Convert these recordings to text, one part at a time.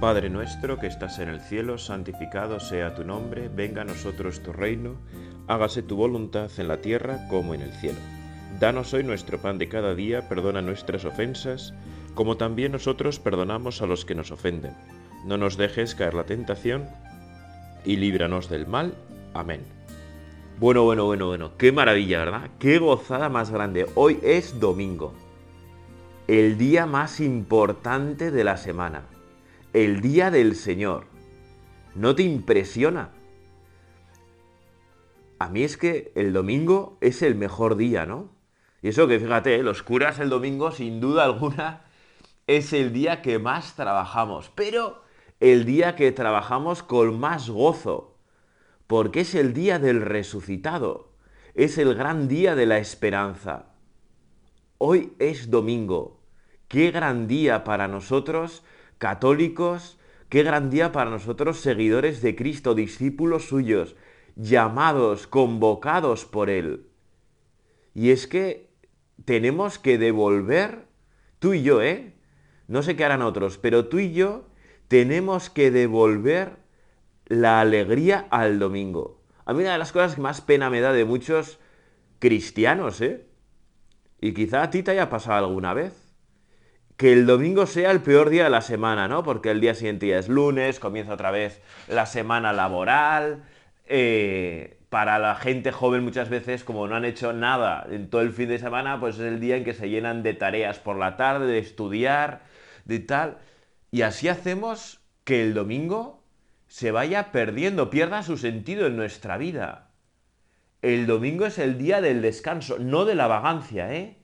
Padre nuestro que estás en el cielo, santificado sea tu nombre, venga a nosotros tu reino, hágase tu voluntad en la tierra como en el cielo. Danos hoy nuestro pan de cada día, perdona nuestras ofensas, como también nosotros perdonamos a los que nos ofenden. No nos dejes caer la tentación y líbranos del mal. Amén. Bueno, bueno, bueno, bueno, qué maravilla, ¿verdad? Qué gozada más grande. Hoy es domingo, el día más importante de la semana el día del Señor. ¿No te impresiona? A mí es que el domingo es el mejor día, ¿no? Y eso que fíjate, ¿eh? los curas el domingo sin duda alguna es el día que más trabajamos, pero el día que trabajamos con más gozo, porque es el día del resucitado, es el gran día de la esperanza. Hoy es domingo, qué gran día para nosotros católicos, qué gran día para nosotros seguidores de Cristo, discípulos suyos, llamados, convocados por Él. Y es que tenemos que devolver, tú y yo, ¿eh? No sé qué harán otros, pero tú y yo tenemos que devolver la alegría al domingo. A mí una de las cosas que más pena me da de muchos cristianos, ¿eh? Y quizá a ti te haya pasado alguna vez que el domingo sea el peor día de la semana, ¿no? Porque el día siguiente ya es lunes, comienza otra vez la semana laboral. Eh, para la gente joven muchas veces, como no han hecho nada en todo el fin de semana, pues es el día en que se llenan de tareas por la tarde, de estudiar, de tal. Y así hacemos que el domingo se vaya perdiendo, pierda su sentido en nuestra vida. El domingo es el día del descanso, no de la vagancia, ¿eh?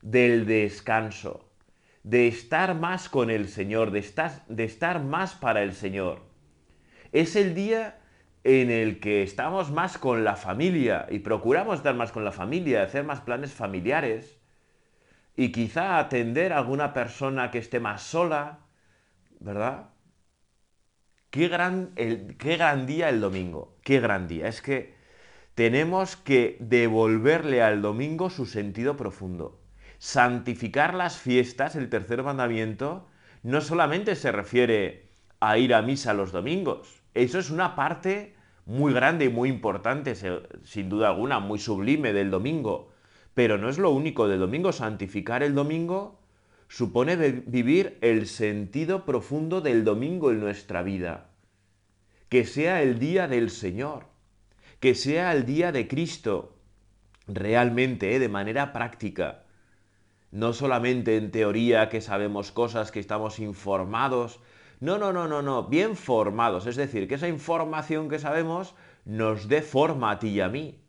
Del descanso de estar más con el Señor, de estar, de estar más para el Señor. Es el día en el que estamos más con la familia y procuramos estar más con la familia, hacer más planes familiares y quizá atender a alguna persona que esté más sola, ¿verdad? Qué gran, qué gran día el domingo, qué gran día. Es que tenemos que devolverle al domingo su sentido profundo santificar las fiestas, el tercer mandamiento, no solamente se refiere a ir a misa los domingos, eso es una parte muy grande y muy importante, sin duda alguna, muy sublime del domingo, pero no es lo único. Del domingo, santificar el domingo supone vivir el sentido profundo del domingo en nuestra vida, que sea el día del Señor, que sea el día de Cristo, realmente, ¿eh? de manera práctica, no solamente en teoría que sabemos cosas, que estamos informados. No, no, no, no, no, bien formados. Es decir, que esa información que sabemos nos dé forma a ti y a mí.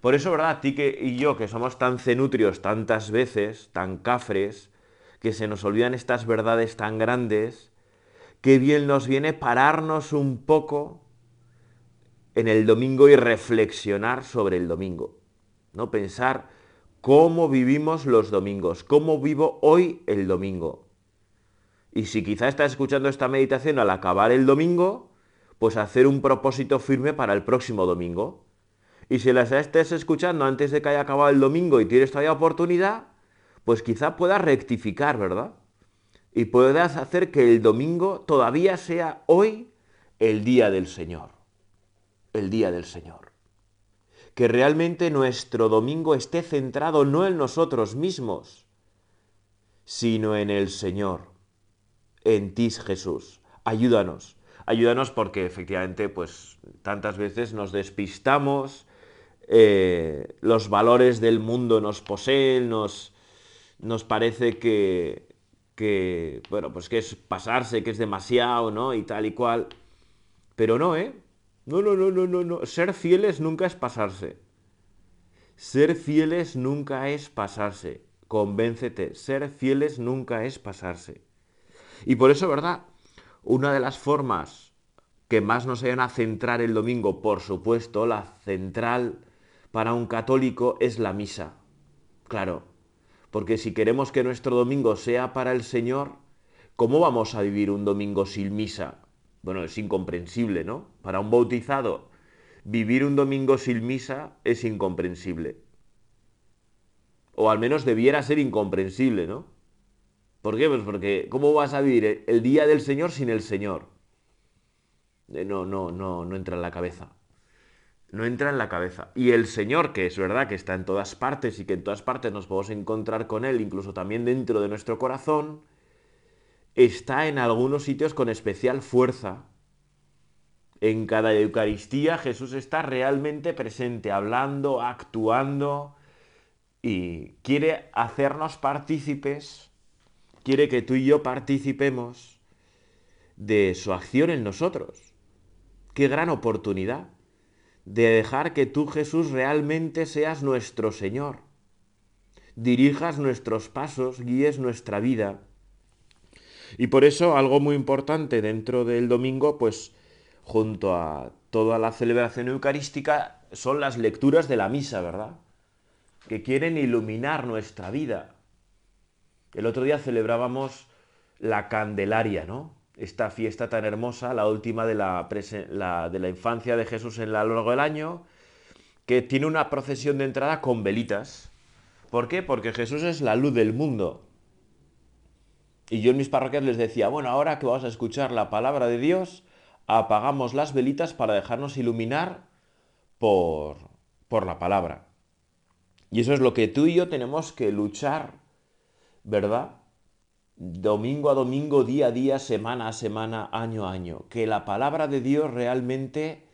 Por eso, ¿verdad? Ti y yo, que somos tan cenutrios tantas veces, tan cafres, que se nos olvidan estas verdades tan grandes, qué bien nos viene pararnos un poco en el domingo y reflexionar sobre el domingo. ¿No? Pensar cómo vivimos los domingos, cómo vivo hoy el domingo. Y si quizá estás escuchando esta meditación al acabar el domingo, pues hacer un propósito firme para el próximo domingo. Y si las estés escuchando antes de que haya acabado el domingo y tienes todavía oportunidad, pues quizá puedas rectificar, ¿verdad? Y puedas hacer que el domingo todavía sea hoy el día del Señor. El día del Señor que realmente nuestro domingo esté centrado no en nosotros mismos, sino en el Señor, en ti Jesús. Ayúdanos, ayúdanos porque efectivamente pues tantas veces nos despistamos, eh, los valores del mundo nos poseen, nos, nos parece que, que, bueno, pues que es pasarse, que es demasiado, ¿no? Y tal y cual. Pero no, ¿eh? No, no, no, no, no, no. Ser fieles nunca es pasarse. Ser fieles nunca es pasarse. Convéncete, ser fieles nunca es pasarse. Y por eso, ¿verdad? Una de las formas que más nos ayudan a centrar el domingo, por supuesto, la central para un católico es la misa. Claro, porque si queremos que nuestro domingo sea para el Señor, ¿cómo vamos a vivir un domingo sin misa? Bueno, es incomprensible, ¿no? Para un bautizado, vivir un domingo sin misa es incomprensible. O al menos debiera ser incomprensible, ¿no? ¿Por qué? Pues porque ¿cómo vas a vivir el día del Señor sin el Señor? Eh, no, no, no, no entra en la cabeza. No entra en la cabeza. Y el Señor, que es verdad que está en todas partes y que en todas partes nos podemos encontrar con Él, incluso también dentro de nuestro corazón, está en algunos sitios con especial fuerza. En cada Eucaristía Jesús está realmente presente, hablando, actuando y quiere hacernos partícipes, quiere que tú y yo participemos de su acción en nosotros. Qué gran oportunidad de dejar que tú Jesús realmente seas nuestro Señor. Dirijas nuestros pasos, guíes nuestra vida. Y por eso algo muy importante dentro del domingo, pues junto a toda la celebración eucarística, son las lecturas de la misa, ¿verdad? Que quieren iluminar nuestra vida. El otro día celebrábamos la Candelaria, ¿no? esta fiesta tan hermosa, la última de la, infancia de Jesús en la, a lo largo del año, que tiene una procesión de entrada con velitas. ¿Por qué? Porque Jesús es la luz del mundo. Y yo en mis parroquias les decía, bueno, ahora que vamos a escuchar la palabra de Dios, apagamos las velitas para dejarnos iluminar por, por la palabra. Y eso es lo que tú y yo tenemos que luchar, ¿verdad? domingo a domingo, día a día, semana a semana, año a año. Que la palabra de Dios realmente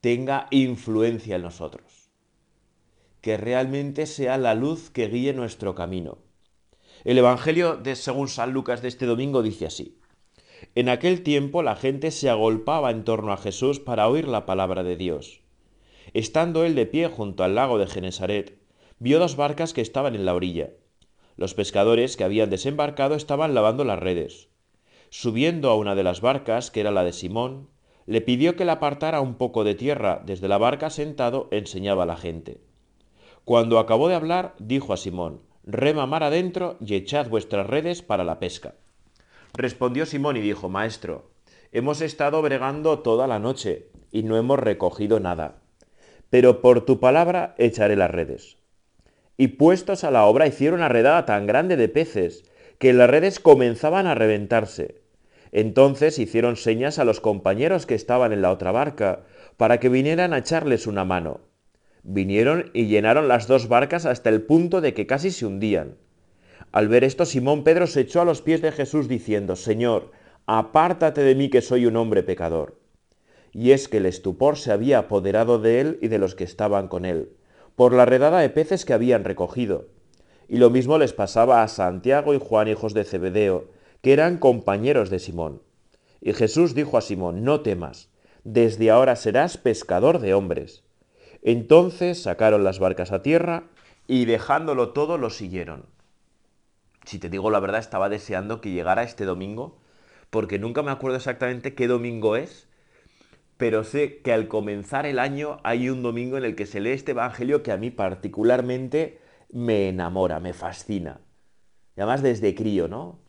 tenga influencia en nosotros. Que realmente sea la luz que guíe nuestro camino. El Evangelio de según San Lucas de este domingo dice así. En aquel tiempo la gente se agolpaba en torno a Jesús para oír la palabra de Dios. Estando él de pie junto al lago de Genesaret, vio dos barcas que estaban en la orilla los pescadores que habían desembarcado estaban lavando las redes. Subiendo a una de las barcas, que era la de Simón, le pidió que la apartara un poco de tierra. Desde la barca sentado enseñaba a la gente. Cuando acabó de hablar, dijo a Simón, Rema mar adentro y echad vuestras redes para la pesca. Respondió Simón y dijo, Maestro, hemos estado bregando toda la noche y no hemos recogido nada. Pero por tu palabra echaré las redes y puestos a la obra hicieron una redada tan grande de peces que las redes comenzaban a reventarse. Entonces hicieron señas a los compañeros que estaban en la otra barca para que vinieran a echarles una mano. Vinieron y llenaron las dos barcas hasta el punto de que casi se hundían. Al ver esto, Simón Pedro se echó a los pies de Jesús diciendo, Señor, apártate de mí que soy un hombre pecador. Y es que el estupor se había apoderado de él y de los que estaban con él por la redada de peces que habían recogido. Y lo mismo les pasaba a Santiago y Juan, hijos de Zebedeo, que eran compañeros de Simón. Y Jesús dijo a Simón, no temas, desde ahora serás pescador de hombres. Entonces sacaron las barcas a tierra y dejándolo todo lo siguieron. Si te digo la verdad, estaba deseando que llegara este domingo, porque nunca me acuerdo exactamente qué domingo es, pero sé que al comenzar el año hay un domingo en el que se lee este Evangelio que a mí particularmente me enamora, me fascina. Y además desde crío, ¿no?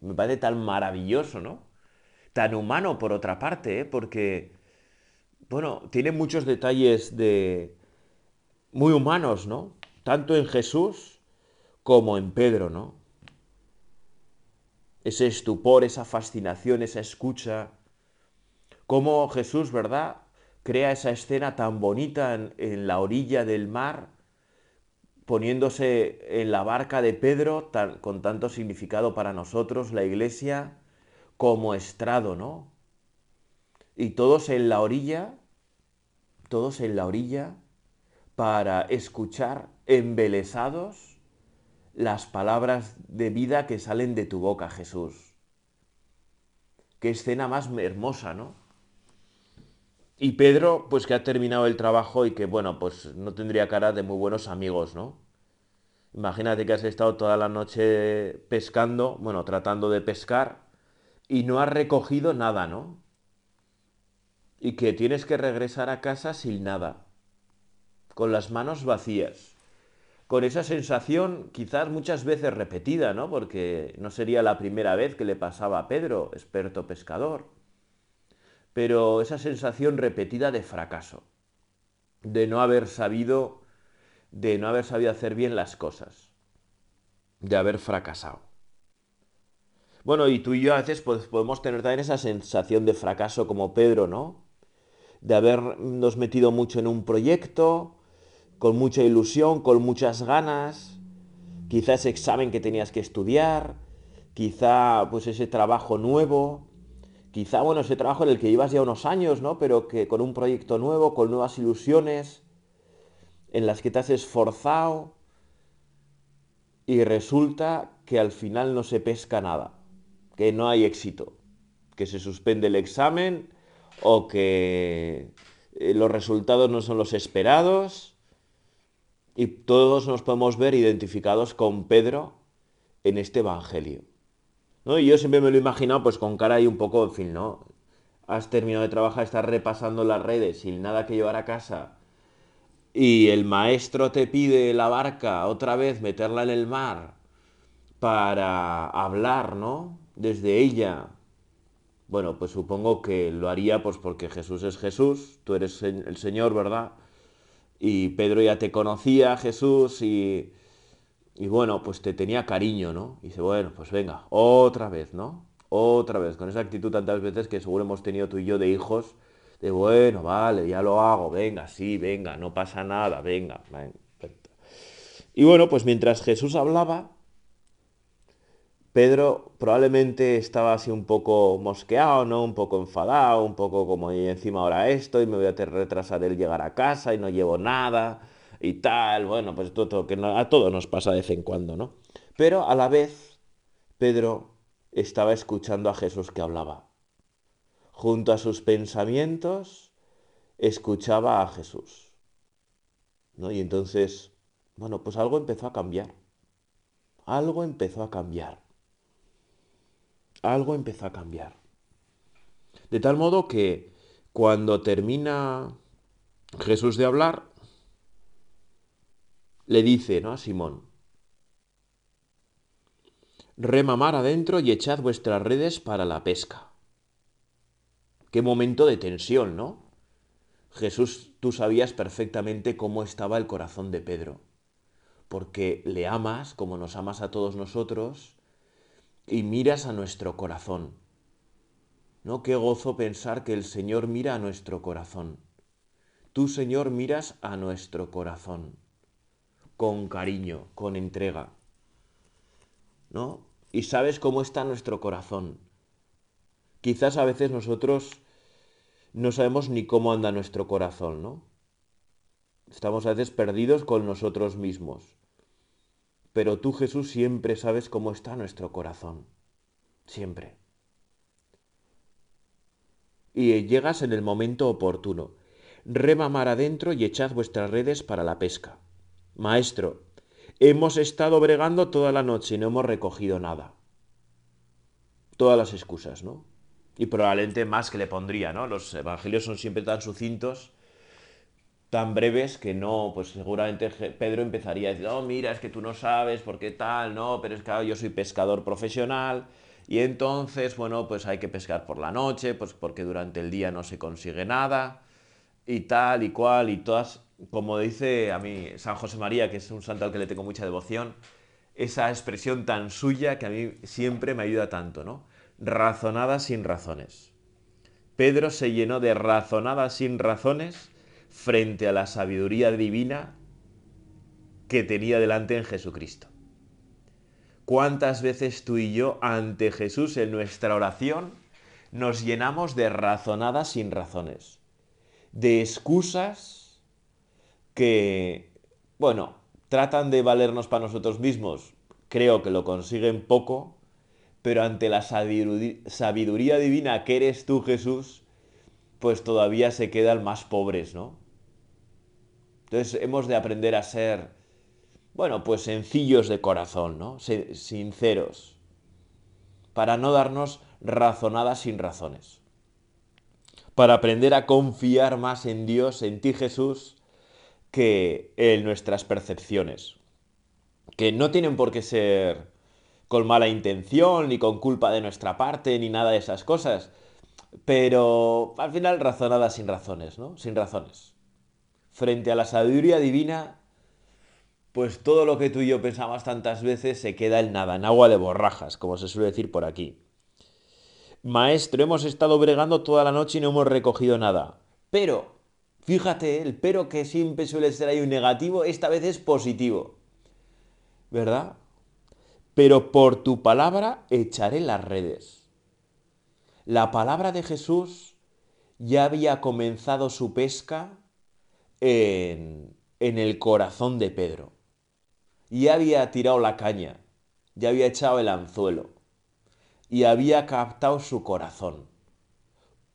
me parece tan maravilloso, ¿no? Tan humano por otra parte, ¿eh? Porque, bueno, tiene muchos detalles de... muy humanos, ¿no? Tanto en Jesús como en Pedro, ¿no? Ese estupor, esa fascinación, esa escucha, cómo Jesús, ¿verdad?, crea esa escena tan bonita en, la orilla del mar, poniéndose en la barca de Pedro, con tanto significado para nosotros, la iglesia, como estrado, ¿no? Y todos en la orilla, todos en la orilla, para escuchar embelesados las palabras de vida que salen de tu boca, Jesús. Qué escena más hermosa, ¿no? Y Pedro, pues que ha terminado el trabajo y que, bueno, pues no tendría cara de muy buenos amigos, ¿no? Imagínate que has estado toda la noche pescando, bueno, tratando de pescar, y no has recogido nada, ¿no? Y que tienes que regresar a casa sin nada, con las manos vacías, con esa sensación quizás muchas veces repetida, ¿no? Porque no sería la primera vez que le pasaba a Pedro, experto pescador pero esa sensación repetida de fracaso, de no haber sabido, de no haber sabido hacer bien las cosas, de haber fracasado. Bueno, y tú y yo a veces pues, podemos tener también esa sensación de fracaso como Pedro, ¿no? De habernos metido mucho en un proyecto, con mucha ilusión, con muchas ganas, quizá ese examen que tenías que estudiar, quizá pues ese trabajo nuevo, quizá bueno, ese trabajo en el que llevas ya unos años, ¿no? Pero que con un proyecto nuevo, con nuevas ilusiones, en las que te has esforzado y resulta que al final no se pesca nada, que no hay éxito, que se suspende el examen o que eh, los resultados no son los esperados y todos nos podemos ver identificados con Pedro en este Evangelio. ¿no? Y yo siempre me lo he imaginado pues con cara y un poco, en fin, ¿no? Has terminado de trabajar, estás repasando las redes sin nada que llevar a casa y el maestro te pide la barca otra vez, meterla en el mar para hablar, ¿no? Desde ella. Bueno, pues supongo que lo haría pues porque Jesús es Jesús, tú eres el Señor, ¿verdad? Y Pedro ya te conocía, Jesús, y, y bueno, pues te tenía cariño, ¿no? Y dice, bueno, pues venga, otra vez, ¿no? Otra vez, con esa actitud tantas veces que seguro hemos tenido tú y yo de hijos, de bueno, vale, ya lo hago, venga, sí, venga, no pasa nada, venga. Y bueno, pues mientras Jesús hablaba, Pedro probablemente estaba así un poco mosqueado, ¿no? Un poco enfadado, un poco como y encima ahora esto y me voy a retrasar el llegar a casa y no llevo nada y tal. Bueno, pues todo, que a todos nos pasa de vez en cuando, ¿no? Pero a la vez, Pedro estaba escuchando a Jesús que hablaba. Junto a sus pensamientos, escuchaba a Jesús. ¿no? Y entonces, bueno, pues algo empezó a cambiar. Algo empezó a cambiar algo empezó a cambiar. De tal modo que cuando termina Jesús de hablar, le dice ¿no? a Simón, remamar adentro y echad vuestras redes para la pesca. Qué momento de tensión, ¿no? Jesús, tú sabías perfectamente cómo estaba el corazón de Pedro, porque le amas como nos amas a todos nosotros, y miras a nuestro corazón. ¿No? Qué gozo pensar que el Señor mira a nuestro corazón. Tú, Señor, miras a nuestro corazón con cariño, con entrega. ¿No? Y sabes cómo está nuestro corazón. Quizás a veces nosotros no sabemos ni cómo anda nuestro corazón, ¿no? Estamos a veces perdidos con nosotros mismos. Pero tú, Jesús, siempre sabes cómo está nuestro corazón. Siempre. Y llegas en el momento oportuno. Rema mar adentro y echad vuestras redes para la pesca. Maestro, hemos estado bregando toda la noche y no hemos recogido nada. Todas las excusas, ¿no? Y probablemente más que le pondría, ¿no? Los evangelios son siempre tan sucintos tan breves que no, pues seguramente Pedro empezaría a decir, oh, mira, es que tú no sabes por qué tal, no, pero es que yo soy pescador profesional y entonces, bueno, pues hay que pescar por la noche, pues porque durante el día no se consigue nada y tal y cual y todas, como dice a mí San José María, que es un santo al que le tengo mucha devoción, esa expresión tan suya que a mí siempre me ayuda tanto, ¿no? Razonada sin razones. Pedro se llenó de razonadas sin razones frente a la sabiduría divina que tenía delante en Jesucristo. ¿Cuántas veces tú y yo ante Jesús en nuestra oración nos llenamos de razonadas sin razones? De excusas que, bueno, tratan de valernos para nosotros mismos. Creo que lo consiguen poco, pero ante la sabiduría divina que eres tú, Jesús, pues todavía se quedan más pobres, ¿no? Entonces hemos de aprender a ser, bueno, pues sencillos de corazón, ¿no? Sinceros, para no darnos razonadas sin razones. Para aprender a confiar más en Dios, en ti Jesús, que en nuestras percepciones. Que no tienen por qué ser con mala intención, ni con culpa de nuestra parte, ni nada de esas cosas. Pero al final razonadas sin razones, ¿no? Sin razones frente a la sabiduría divina, pues todo lo que tú y yo pensamos tantas veces se queda en nada, en agua de borrajas, como se suele decir por aquí. Maestro, hemos estado bregando toda la noche y no hemos recogido nada. Pero, fíjate, el pero que siempre suele ser ahí un negativo, esta vez es positivo. ¿Verdad? Pero por tu palabra echaré las redes. La palabra de Jesús ya había comenzado su pesca en, el corazón de Pedro. Ya había tirado la caña, ya había echado el anzuelo y había captado su corazón.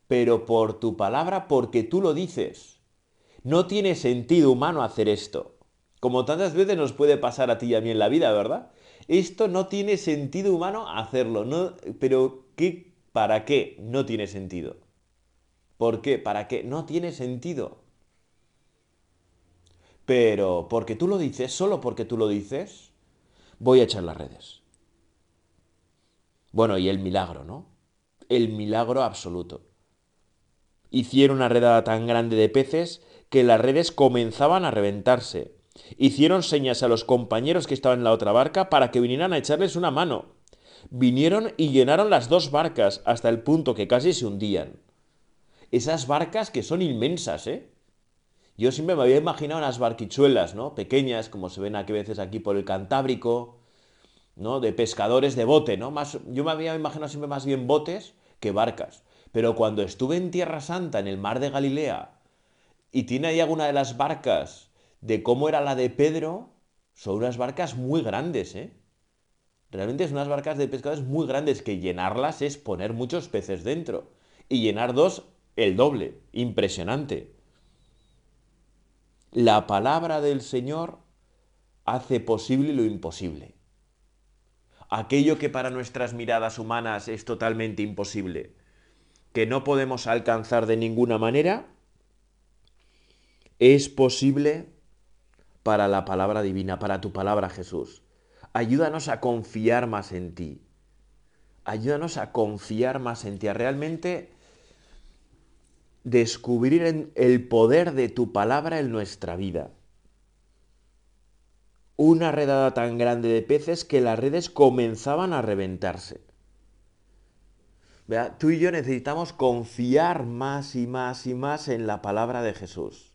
Pero por tu palabra, porque tú lo dices. No tiene sentido humano hacer esto. Como tantas veces nos puede pasar a ti y a mí en la vida, ¿verdad? Esto no tiene sentido humano hacerlo. No, pero ¿qué, ¿para qué? No tiene sentido. ¿Por qué? ¿Para qué? No tiene sentido. Pero porque tú lo dices, solo porque tú lo dices, voy a echar las redes. Bueno, y el milagro, ¿no? El milagro absoluto. Hicieron una redada tan grande de peces que las redes comenzaban a reventarse. Hicieron señas a los compañeros que estaban en la otra barca para que vinieran a echarles una mano. Vinieron y llenaron las dos barcas hasta el punto que casi se hundían. Esas barcas que son inmensas, ¿eh? Yo siempre me había imaginado unas barquichuelas, ¿no? Pequeñas, como se ven aquí veces aquí por el Cantábrico, ¿no? De pescadores de bote, ¿no? Más, yo me había imaginado siempre más bien botes que barcas. Pero cuando estuve en Tierra Santa, en el mar de Galilea, y tiene ahí alguna de las barcas de cómo era la de Pedro, son unas barcas muy grandes, ¿eh? Realmente son unas barcas de pescadores muy grandes que llenarlas es poner muchos peces dentro. Y llenar dos, el doble. Impresionante. La palabra del Señor hace posible lo imposible aquello que para nuestras miradas humanas es totalmente imposible, que no podemos alcanzar de ninguna manera, es posible para la palabra divina, para tu palabra Jesús. Ayúdanos a confiar más en ti. Ayúdanos a confiar más en ti, a realmente descubrir el poder de tu palabra en nuestra vida una redada tan grande de peces que las redes comenzaban a reventarse. Tú y yo necesitamos confiar más y más y más en la palabra de Jesús.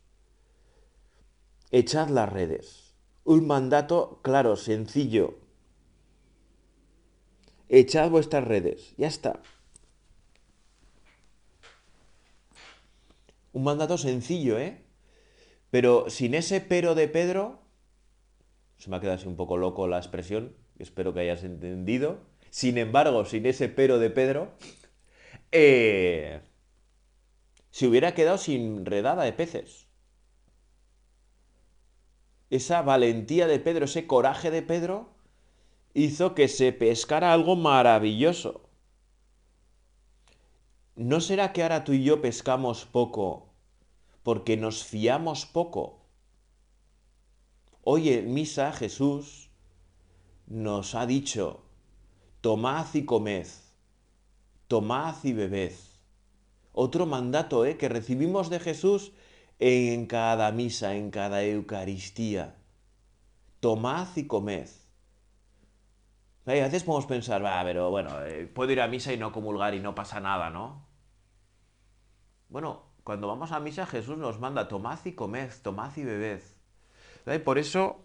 Echad las redes. Un mandato claro, sencillo. Echad vuestras redes. Ya está. Un mandato sencillo, ¿eh? Pero sin ese pero de Pedro, se me ha quedado así un poco loco la expresión, espero que hayas entendido. Sin embargo, sin ese pero de Pedro, eh, se hubiera quedado sin redada de peces. Esa valentía de Pedro, ese coraje de Pedro, hizo que se pescara algo maravilloso. ¿No será que ahora tú y yo pescamos poco porque nos fiamos poco Hoy en misa Jesús nos ha dicho, tomad y comed, tomad y bebed. Otro mandato ¿eh? que recibimos de Jesús en cada misa, en cada Eucaristía. Tomad y comed. a veces podemos pensar, va, pero bueno, eh, puedo ir a misa y no comulgar y no pasa nada, ¿no? Bueno, cuando vamos a misa Jesús nos manda, tomad y comed, tomad y bebed. Y por eso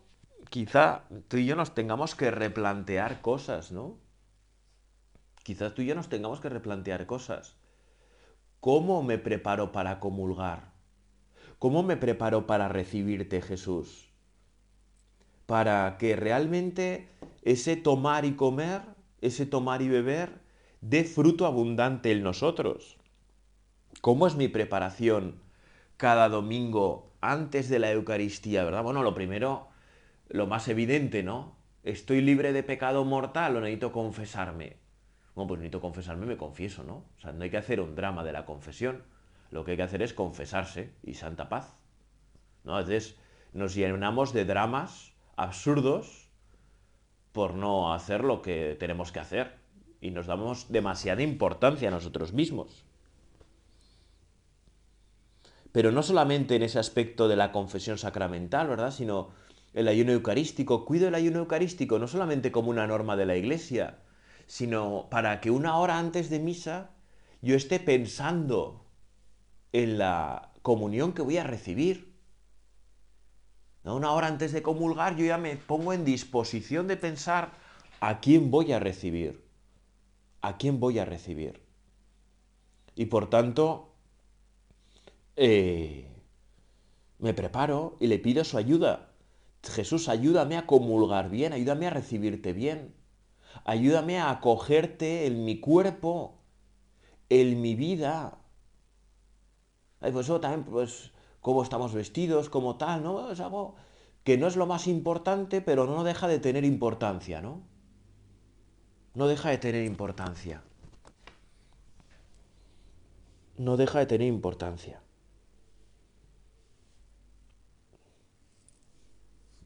quizá tú y yo nos tengamos que replantear cosas, ¿no? Quizás tú y yo nos tengamos que replantear cosas. ¿Cómo me preparo para comulgar? ¿Cómo me preparo para recibirte, Jesús? Para que realmente ese tomar y comer, ese tomar y beber, dé fruto abundante en nosotros. ¿Cómo es mi preparación cada domingo antes de la Eucaristía, ¿verdad? Bueno, lo primero, lo más evidente, ¿no? ¿Estoy libre de pecado mortal o necesito confesarme? Bueno, pues necesito confesarme, me confieso, ¿no? O sea, no hay que hacer un drama de la confesión. Lo que hay que hacer es confesarse y santa paz. ¿No? Entonces nos llenamos de dramas absurdos por no hacer lo que tenemos que hacer. Y nos damos demasiada importancia a nosotros mismos. Pero no solamente en ese aspecto de la confesión sacramental, ¿verdad? Sino el ayuno eucarístico, cuido el ayuno eucarístico no solamente como una norma de la iglesia, sino para que una hora antes de misa yo esté pensando en la comunión que voy a recibir. Una hora antes de comulgar yo ya me pongo en disposición de pensar a quién voy a recibir. A quién voy a recibir. Y por tanto, eh, me preparo y le pido su ayuda. Jesús, ayúdame a comulgar bien, ayúdame a recibirte bien, ayúdame a acogerte en mi cuerpo, en mi vida. Ay, pues eso también, pues, cómo estamos vestidos, como tal, ¿no? Es algo que no es lo más importante, pero no deja de tener importancia, ¿no? No deja de tener importancia. No deja de tener importancia.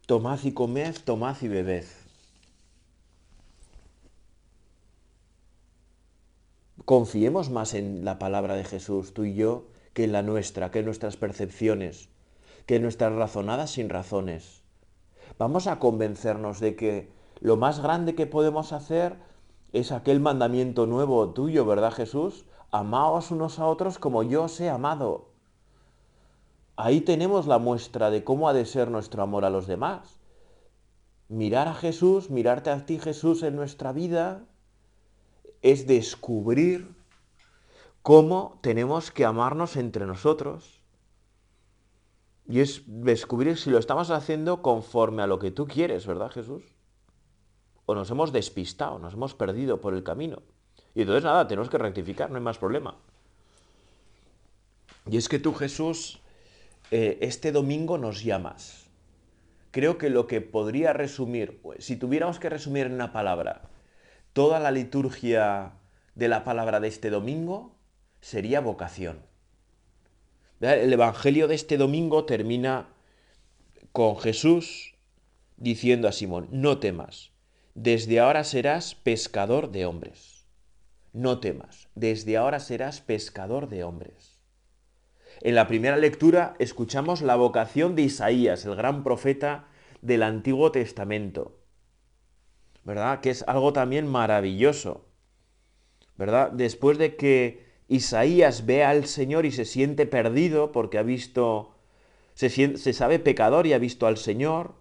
Tomad y comed, tomad y bebed. Confiemos más en la palabra de Jesús, tú y yo, que en la nuestra, que en nuestras percepciones, que en nuestras razonadas sin razones. Vamos a convencernos de que lo más grande que podemos hacer es aquel mandamiento nuevo tuyo, ¿verdad Jesús? Amaos unos a otros como yo os he amado. Ahí tenemos la muestra de cómo ha de ser nuestro amor a los demás. Mirar a Jesús, mirarte a ti Jesús en nuestra vida, es descubrir cómo tenemos que amarnos entre nosotros. Y es descubrir si lo estamos haciendo conforme a lo que tú quieres, ¿verdad Jesús? O nos hemos despistado, nos hemos perdido por el camino. Y entonces nada, tenemos que rectificar, no hay más problema. Y es que tú Jesús eh, este domingo nos llamas. Creo que lo que podría resumir, si tuviéramos que resumir en una palabra, toda la liturgia de la palabra de este domingo sería vocación. El Evangelio de este domingo termina con Jesús diciendo a Simón, no temas, desde ahora serás pescador de hombres. No temas, desde ahora serás pescador de hombres. En la primera lectura escuchamos la vocación de Isaías, el gran profeta del Antiguo Testamento. ¿Verdad? Que es algo también maravilloso. ¿Verdad? Después de que Isaías ve al Señor y se siente perdido porque ha visto, se, se sabe pecador y ha visto al Señor,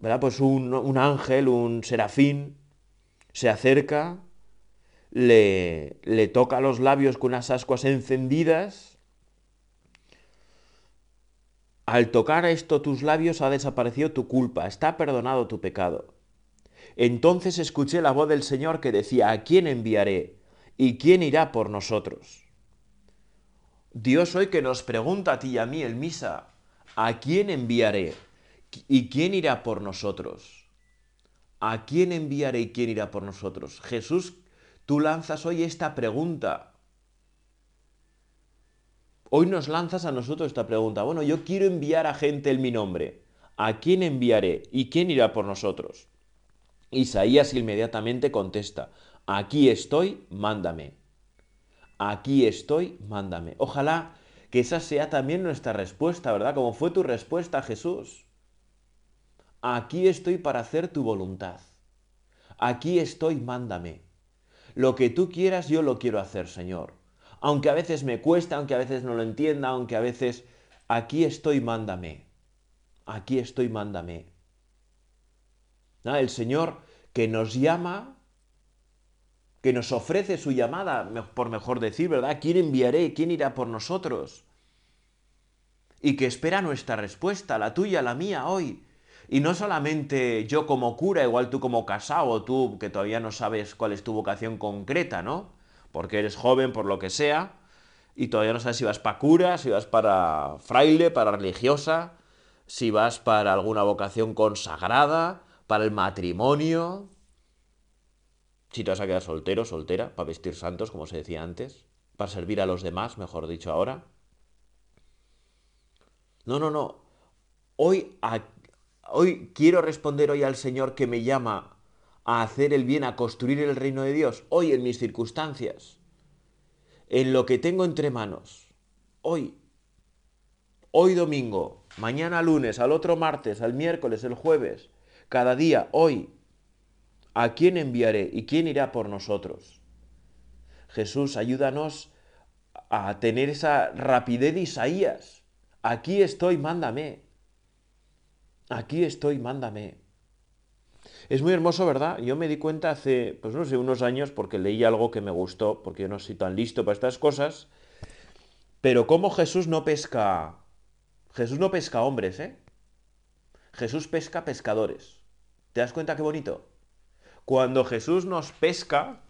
¿verdad? Pues un, un ángel, un serafín, se acerca le, le toca los labios con unas ascuas encendidas. Al tocar esto tus labios ha desaparecido tu culpa, está perdonado tu pecado. Entonces escuché la voz del Señor que decía, ¿a quién enviaré? ¿Y quién irá por nosotros? Dios hoy que nos pregunta a ti y a mí en misa, ¿a quién enviaré? ¿Y quién irá por nosotros? ¿A quién enviaré y quién irá por nosotros? Jesús Tú lanzas hoy esta pregunta. Hoy nos lanzas a nosotros esta pregunta. Bueno, yo quiero enviar a gente en mi nombre. ¿A quién enviaré? ¿Y quién irá por nosotros? Isaías inmediatamente contesta, aquí estoy, mándame. Aquí estoy, mándame. Ojalá que esa sea también nuestra respuesta, ¿verdad? Como fue tu respuesta, Jesús. Aquí estoy para hacer tu voluntad. Aquí estoy, mándame. Lo que tú quieras, yo lo quiero hacer, Señor. Aunque a veces me cuesta, aunque a veces no lo entienda, aunque a veces... Aquí estoy, mándame. Aquí estoy, mándame. El Señor que nos llama, que nos ofrece su llamada, por mejor decir, ¿verdad? ¿Quién enviaré? ¿Quién irá por nosotros? Y que espera nuestra respuesta, la tuya, la mía, hoy. Y no solamente yo como cura, igual tú como casado, tú que todavía no sabes cuál es tu vocación concreta, ¿no? Porque eres joven, por lo que sea, y todavía no sabes si vas para cura, si vas para fraile, para religiosa, si vas para alguna vocación consagrada, para el matrimonio, si te vas a quedar soltero, soltera, para vestir santos, como se decía antes, para servir a los demás, mejor dicho ahora. No, no, no. Hoy, Hoy quiero responder hoy al Señor que me llama a hacer el bien, a construir el reino de Dios, hoy en mis circunstancias, en lo que tengo entre manos, hoy, hoy domingo, mañana lunes, al otro martes, al miércoles, el jueves, cada día, hoy, ¿a quién enviaré y quién irá por nosotros? Jesús, ayúdanos a tener esa rapidez de Isaías. Aquí estoy, mándame. Aquí estoy, mándame. Es muy hermoso, ¿verdad? Yo me di cuenta hace, pues no sé, unos años, porque leí algo que me gustó, porque yo no soy tan listo para estas cosas, pero cómo Jesús no pesca, Jesús no pesca hombres, ¿eh? Jesús pesca pescadores. ¿Te das cuenta qué bonito? Cuando Jesús nos pesca,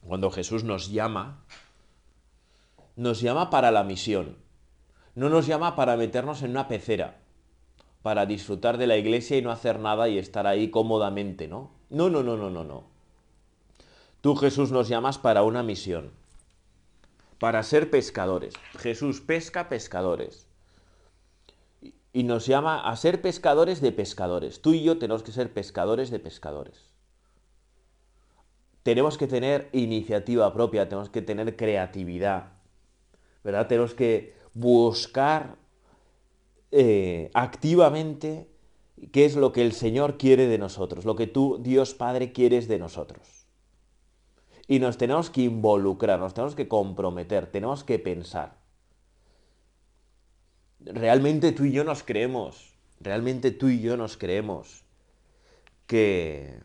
cuando Jesús nos llama, nos llama para la misión. No nos llama para meternos en una pecera, para disfrutar de la iglesia y no hacer nada y estar ahí cómodamente, ¿no? No, no, no, no, no, no. Tú Jesús nos llamas para una misión, para ser pescadores. Jesús pesca pescadores. Y nos llama a ser pescadores de pescadores. Tú y yo tenemos que ser pescadores de pescadores. Tenemos que tener iniciativa propia, tenemos que tener creatividad, ¿verdad? Tenemos que buscar eh, activamente qué es lo que el Señor quiere de nosotros, lo que tú, Dios Padre, quieres de nosotros. Y nos tenemos que involucrar, nos tenemos que comprometer, tenemos que pensar. Realmente tú y yo nos creemos, realmente tú y yo nos creemos que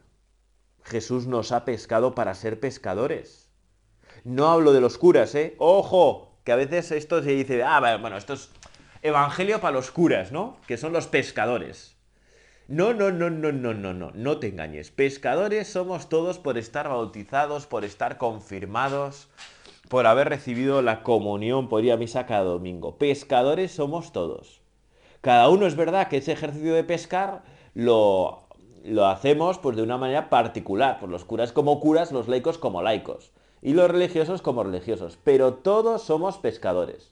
Jesús nos ha pescado para ser pescadores. No hablo de los curas, ¿eh? Ojo, que a veces esto se dice, ah, bueno, esto es evangelio para los curas, ¿no? Que son los pescadores. No, no, no, no, no, no, no, no te engañes. Pescadores somos todos por estar bautizados, por estar confirmados, por haber recibido la comunión por ir a misa cada domingo. Pescadores somos todos. Cada uno es verdad que ese ejercicio de pescar lo, lo hacemos pues de una manera particular, por los curas como curas, los laicos como laicos y los religiosos como religiosos, pero todos somos pescadores.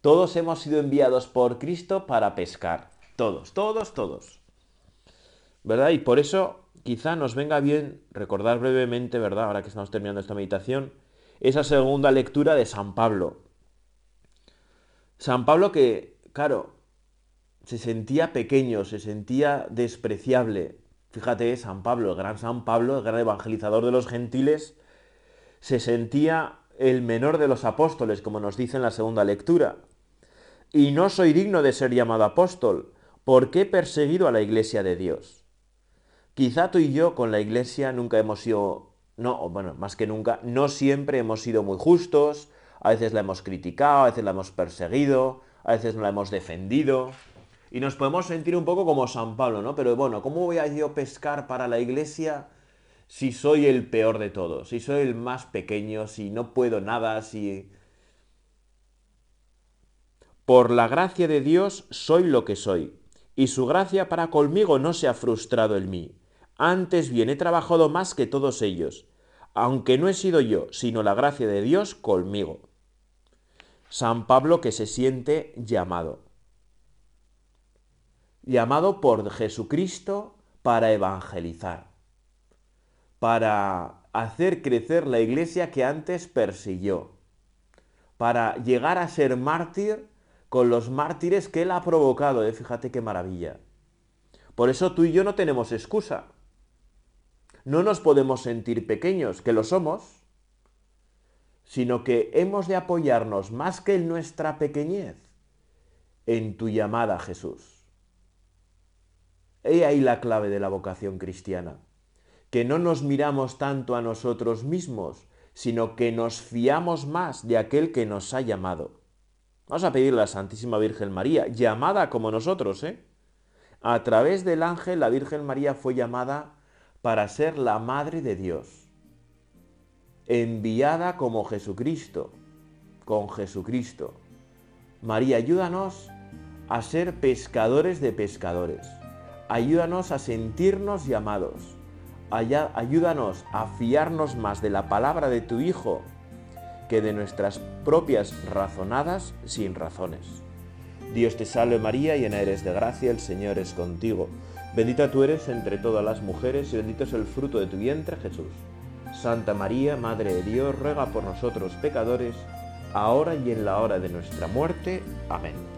Todos hemos sido enviados por Cristo para pescar. Todos, todos, todos. ¿Verdad? Y por eso quizá nos venga bien recordar brevemente, ¿verdad? Ahora que estamos terminando esta meditación, esa segunda lectura de San Pablo. San Pablo que, claro, se sentía pequeño, se sentía despreciable. Fíjate, San Pablo, el gran San Pablo, el gran evangelizador de los gentiles, se sentía el menor de los apóstoles, como nos dice en la segunda lectura. Y no soy digno de ser llamado apóstol, porque he perseguido a la iglesia de Dios. Quizá tú y yo con la iglesia nunca hemos sido, no, bueno, más que nunca, no siempre hemos sido muy justos, a veces la hemos criticado, a veces la hemos perseguido, a veces no la hemos defendido. Y nos podemos sentir un poco como San Pablo, ¿no? Pero bueno, ¿cómo voy a yo pescar para la iglesia si soy el peor de todos, si soy el más pequeño, si no puedo nada, si... Por la gracia de Dios soy lo que soy, y su gracia para conmigo no se ha frustrado en mí. Antes bien he trabajado más que todos ellos, aunque no he sido yo, sino la gracia de Dios conmigo. San Pablo que se siente llamado. Llamado por Jesucristo para evangelizar para hacer crecer la iglesia que antes persiguió, para llegar a ser mártir con los mártires que él ha provocado. ¿eh? Fíjate qué maravilla. Por eso tú y yo no tenemos excusa. No nos podemos sentir pequeños, que lo somos, sino que hemos de apoyarnos más que en nuestra pequeñez, en tu llamada, Jesús. He ahí la clave de la vocación cristiana que no nos miramos tanto a nosotros mismos, sino que nos fiamos más de aquel que nos ha llamado. Vamos a pedirle a la Santísima Virgen María, llamada como nosotros, ¿eh? A través del ángel la Virgen María fue llamada para ser la Madre de Dios, enviada como Jesucristo, con Jesucristo. María, ayúdanos a ser pescadores de pescadores. Ayúdanos a sentirnos llamados ayúdanos a fiarnos más de la palabra de tu Hijo que de nuestras propias razonadas sin razones. Dios te salve María, llena eres de gracia, el Señor es contigo. Bendita tú eres entre todas las mujeres y bendito es el fruto de tu vientre Jesús. Santa María, Madre de Dios, ruega por nosotros pecadores, ahora y en la hora de nuestra muerte. Amén.